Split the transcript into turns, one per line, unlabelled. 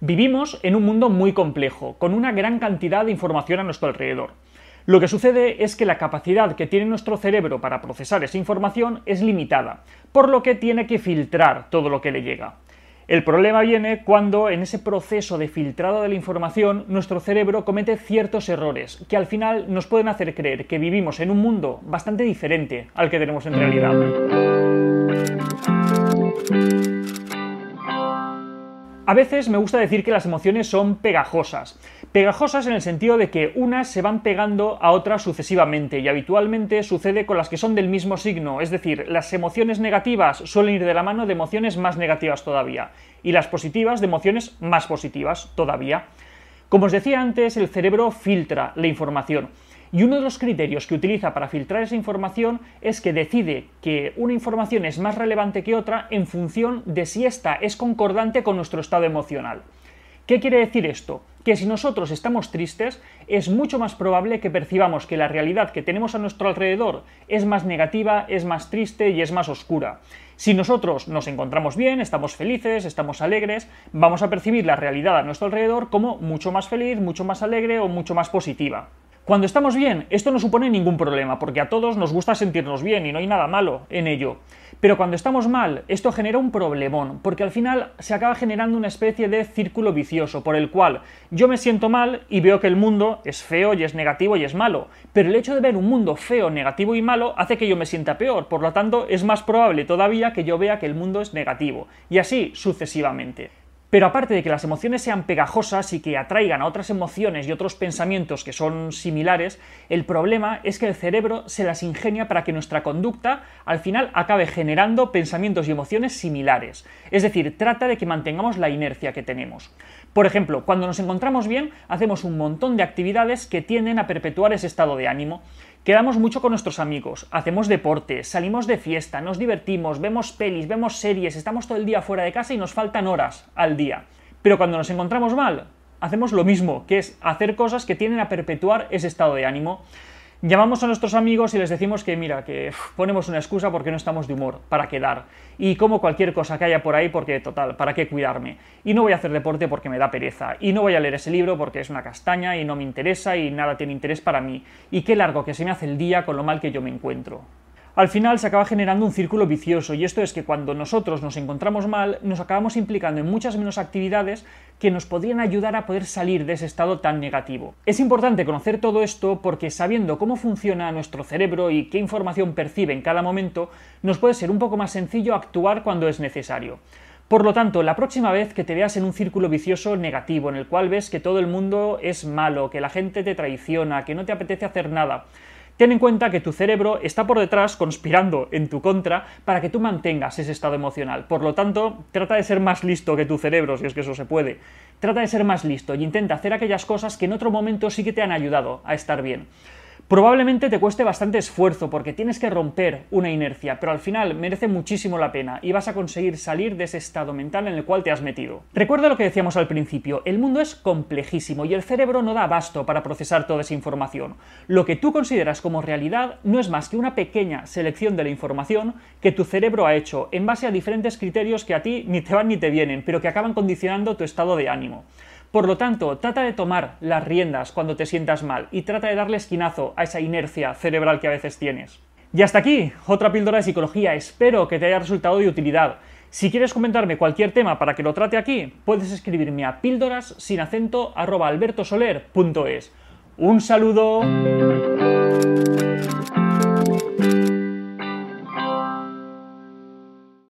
Vivimos en un mundo muy complejo, con una gran cantidad de información a nuestro alrededor. Lo que sucede es que la capacidad que tiene nuestro cerebro para procesar esa información es limitada, por lo que tiene que filtrar todo lo que le llega. El problema viene cuando en ese proceso de filtrado de la información nuestro cerebro comete ciertos errores que al final nos pueden hacer creer que vivimos en un mundo bastante diferente al que tenemos en realidad. A veces me gusta decir que las emociones son pegajosas. Pegajosas en el sentido de que unas se van pegando a otras sucesivamente y habitualmente sucede con las que son del mismo signo, es decir, las emociones negativas suelen ir de la mano de emociones más negativas todavía y las positivas de emociones más positivas todavía. Como os decía antes, el cerebro filtra la información y uno de los criterios que utiliza para filtrar esa información es que decide que una información es más relevante que otra en función de si ésta es concordante con nuestro estado emocional. ¿Qué quiere decir esto? Que si nosotros estamos tristes, es mucho más probable que percibamos que la realidad que tenemos a nuestro alrededor es más negativa, es más triste y es más oscura. Si nosotros nos encontramos bien, estamos felices, estamos alegres, vamos a percibir la realidad a nuestro alrededor como mucho más feliz, mucho más alegre o mucho más positiva. Cuando estamos bien, esto no supone ningún problema, porque a todos nos gusta sentirnos bien y no hay nada malo en ello. Pero cuando estamos mal, esto genera un problemón, porque al final se acaba generando una especie de círculo vicioso, por el cual yo me siento mal y veo que el mundo es feo y es negativo y es malo. Pero el hecho de ver un mundo feo, negativo y malo hace que yo me sienta peor, por lo tanto es más probable todavía que yo vea que el mundo es negativo, y así sucesivamente. Pero aparte de que las emociones sean pegajosas y que atraigan a otras emociones y otros pensamientos que son similares, el problema es que el cerebro se las ingenia para que nuestra conducta al final acabe generando pensamientos y emociones similares. Es decir, trata de que mantengamos la inercia que tenemos. Por ejemplo, cuando nos encontramos bien, hacemos un montón de actividades que tienden a perpetuar ese estado de ánimo. Quedamos mucho con nuestros amigos, hacemos deporte, salimos de fiesta, nos divertimos, vemos pelis, vemos series, estamos todo el día fuera de casa y nos faltan horas al día. Pero cuando nos encontramos mal, hacemos lo mismo, que es hacer cosas que tienden a perpetuar ese estado de ánimo. Llamamos a nuestros amigos y les decimos que, mira, que ponemos una excusa porque no estamos de humor, para quedar. Y como cualquier cosa que haya por ahí, porque, total, ¿para qué cuidarme? Y no voy a hacer deporte porque me da pereza. Y no voy a leer ese libro porque es una castaña y no me interesa y nada tiene interés para mí. Y qué largo que se me hace el día con lo mal que yo me encuentro al final se acaba generando un círculo vicioso y esto es que cuando nosotros nos encontramos mal nos acabamos implicando en muchas menos actividades que nos podrían ayudar a poder salir de ese estado tan negativo. Es importante conocer todo esto porque sabiendo cómo funciona nuestro cerebro y qué información percibe en cada momento, nos puede ser un poco más sencillo actuar cuando es necesario. Por lo tanto, la próxima vez que te veas en un círculo vicioso negativo, en el cual ves que todo el mundo es malo, que la gente te traiciona, que no te apetece hacer nada, Ten en cuenta que tu cerebro está por detrás conspirando en tu contra para que tú mantengas ese estado emocional. Por lo tanto, trata de ser más listo que tu cerebro, si es que eso se puede. Trata de ser más listo y intenta hacer aquellas cosas que en otro momento sí que te han ayudado a estar bien. Probablemente te cueste bastante esfuerzo porque tienes que romper una inercia, pero al final merece muchísimo la pena y vas a conseguir salir de ese estado mental en el cual te has metido. Recuerda lo que decíamos al principio, el mundo es complejísimo y el cerebro no da abasto para procesar toda esa información. Lo que tú consideras como realidad no es más que una pequeña selección de la información que tu cerebro ha hecho en base a diferentes criterios que a ti ni te van ni te vienen, pero que acaban condicionando tu estado de ánimo. Por lo tanto, trata de tomar las riendas cuando te sientas mal y trata de darle esquinazo a esa inercia cerebral que a veces tienes. Y hasta aquí, otra píldora de psicología. Espero que te haya resultado de utilidad. Si quieres comentarme cualquier tema para que lo trate aquí, puedes escribirme a píldoras sin acento @albertosoler.es. Un saludo.